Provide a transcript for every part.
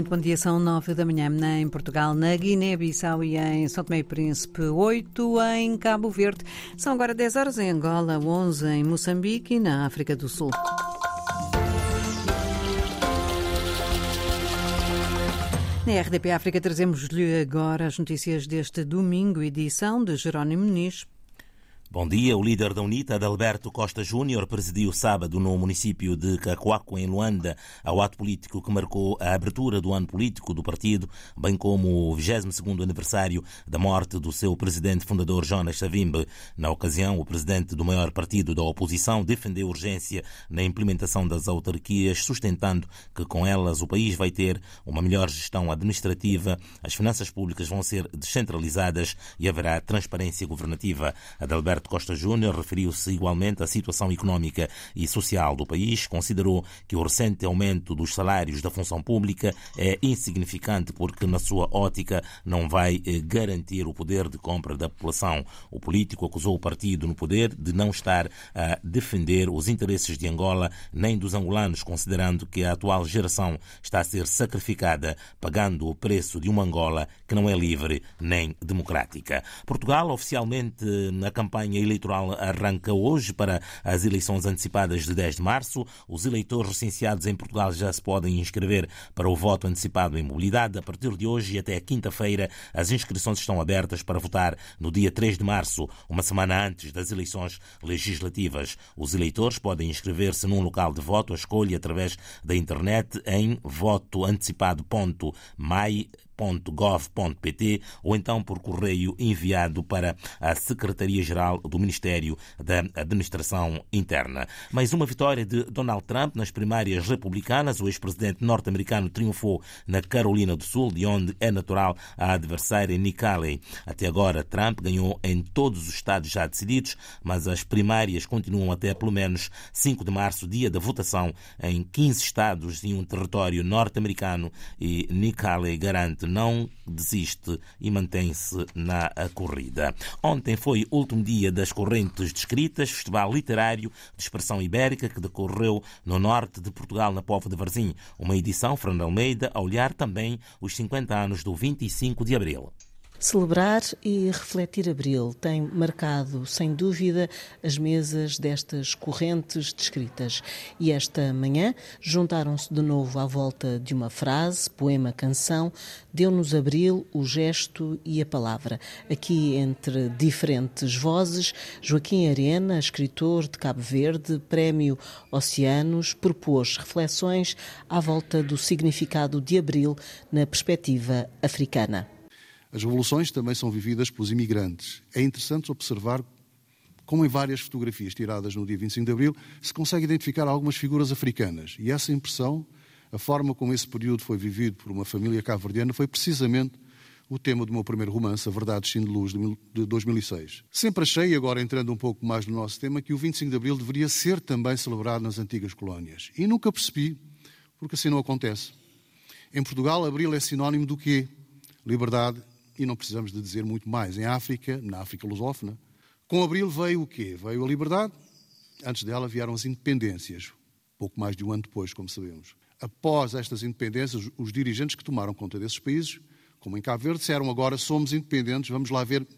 Muito bom dia, são nove da manhã em Portugal, na Guiné-Bissau e em São Tomé e Príncipe, oito em Cabo Verde. São agora 10 horas em Angola, 11 em Moçambique e na África do Sul. Na RDP África trazemos-lhe agora as notícias deste domingo, edição de Jerónimo Nis. Bom dia. O líder da UNITA, Adalberto Costa Júnior, presidiu sábado no município de Cacoaco, em Luanda, ao ato político que marcou a abertura do ano político do partido, bem como o 22º aniversário da morte do seu presidente fundador Jonas Savimbe. Na ocasião, o presidente do maior partido da oposição defendeu urgência na implementação das autarquias, sustentando que com elas o país vai ter uma melhor gestão administrativa, as finanças públicas vão ser descentralizadas e haverá transparência governativa. Adalberto Roberto Costa Júnior referiu-se igualmente à situação económica e social do país, considerou que o recente aumento dos salários da função pública é insignificante porque, na sua ótica, não vai eh, garantir o poder de compra da população. O político acusou o partido no poder de não estar a defender os interesses de Angola nem dos angolanos, considerando que a atual geração está a ser sacrificada, pagando o preço de uma Angola que não é livre nem democrática. Portugal, oficialmente na campanha campanha eleitoral arranca hoje para as eleições antecipadas de 10 de março. Os eleitores recenseados em Portugal já se podem inscrever para o voto antecipado em mobilidade. A partir de hoje e até quinta-feira, as inscrições estão abertas para votar no dia 3 de março, uma semana antes das eleições legislativas. Os eleitores podem inscrever-se num local de voto, a escolha através da internet em votoantecipado.mai www.gov.pt ou então por correio enviado para a Secretaria-Geral do Ministério da Administração Interna. Mais uma vitória de Donald Trump nas primárias republicanas. O ex-presidente norte-americano triunfou na Carolina do Sul, de onde é natural a adversária Nikki Haley. Até agora, Trump ganhou em todos os estados já decididos, mas as primárias continuam até pelo menos 5 de março, dia da votação, em 15 estados e um território norte-americano e Nikki Haley garante não desiste e mantém-se na corrida. Ontem foi o último dia das Correntes Descritas, festival literário de expressão ibérica que decorreu no norte de Portugal, na Povo de Varzim. Uma edição, Fernando Almeida, a olhar também os 50 anos do 25 de Abril. Celebrar e refletir Abril tem marcado, sem dúvida, as mesas destas correntes descritas. E esta manhã juntaram-se de novo à volta de uma frase, poema, canção, deu-nos Abril o gesto e a palavra. Aqui, entre diferentes vozes, Joaquim Arena, escritor de Cabo Verde, Prémio Oceanos, propôs reflexões à volta do significado de Abril na perspectiva africana. As revoluções também são vividas pelos imigrantes. É interessante observar como em várias fotografias tiradas no dia 25 de Abril se consegue identificar algumas figuras africanas. E essa impressão, a forma como esse período foi vivido por uma família cabo-verdiana, foi precisamente o tema do meu primeiro romance, A Verdade Sim de Luz, de 2006. Sempre achei, agora entrando um pouco mais no nosso tema, que o 25 de Abril deveria ser também celebrado nas antigas colónias. E nunca percebi, porque assim não acontece. Em Portugal, Abril é sinónimo do quê? Liberdade e não precisamos de dizer muito mais. Em África, na África lusófona, com Abril veio o quê? Veio a liberdade, antes dela vieram as independências, pouco mais de um ano depois, como sabemos. Após estas independências, os dirigentes que tomaram conta desses países, como em Cabo Verde, disseram agora somos independentes, vamos lá ver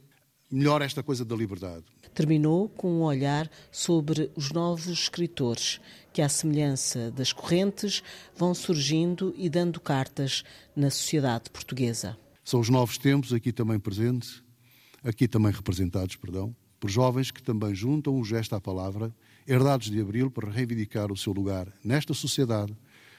melhor esta coisa da liberdade. Terminou com um olhar sobre os novos escritores que, à semelhança das correntes, vão surgindo e dando cartas na sociedade portuguesa. São os novos tempos aqui também presentes, aqui também representados, perdão, por jovens que também juntam o gesto à palavra, herdados de Abril, para reivindicar o seu lugar nesta sociedade,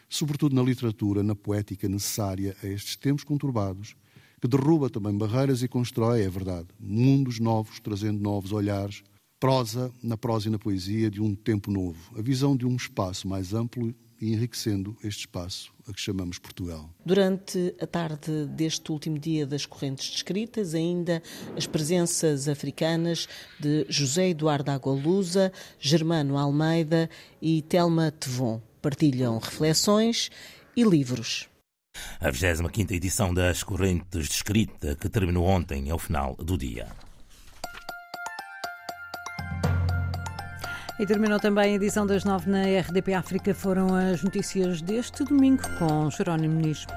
sobretudo na literatura, na poética necessária a estes tempos conturbados, que derruba também barreiras e constrói, é verdade, mundos novos, trazendo novos olhares, prosa na prosa e na poesia de um tempo novo, a visão de um espaço mais amplo e enriquecendo este espaço a que chamamos Portugal. Durante a tarde deste último dia das correntes descritas, ainda as presenças africanas de José Eduardo Agolusa, Germano Almeida e Telma Tevon partilham reflexões e livros. A 25 edição das Correntes de Escrita, que terminou ontem, é o final do dia. E terminou também a edição das nove na RDP África. Foram as notícias deste domingo com Jerónimo Nis.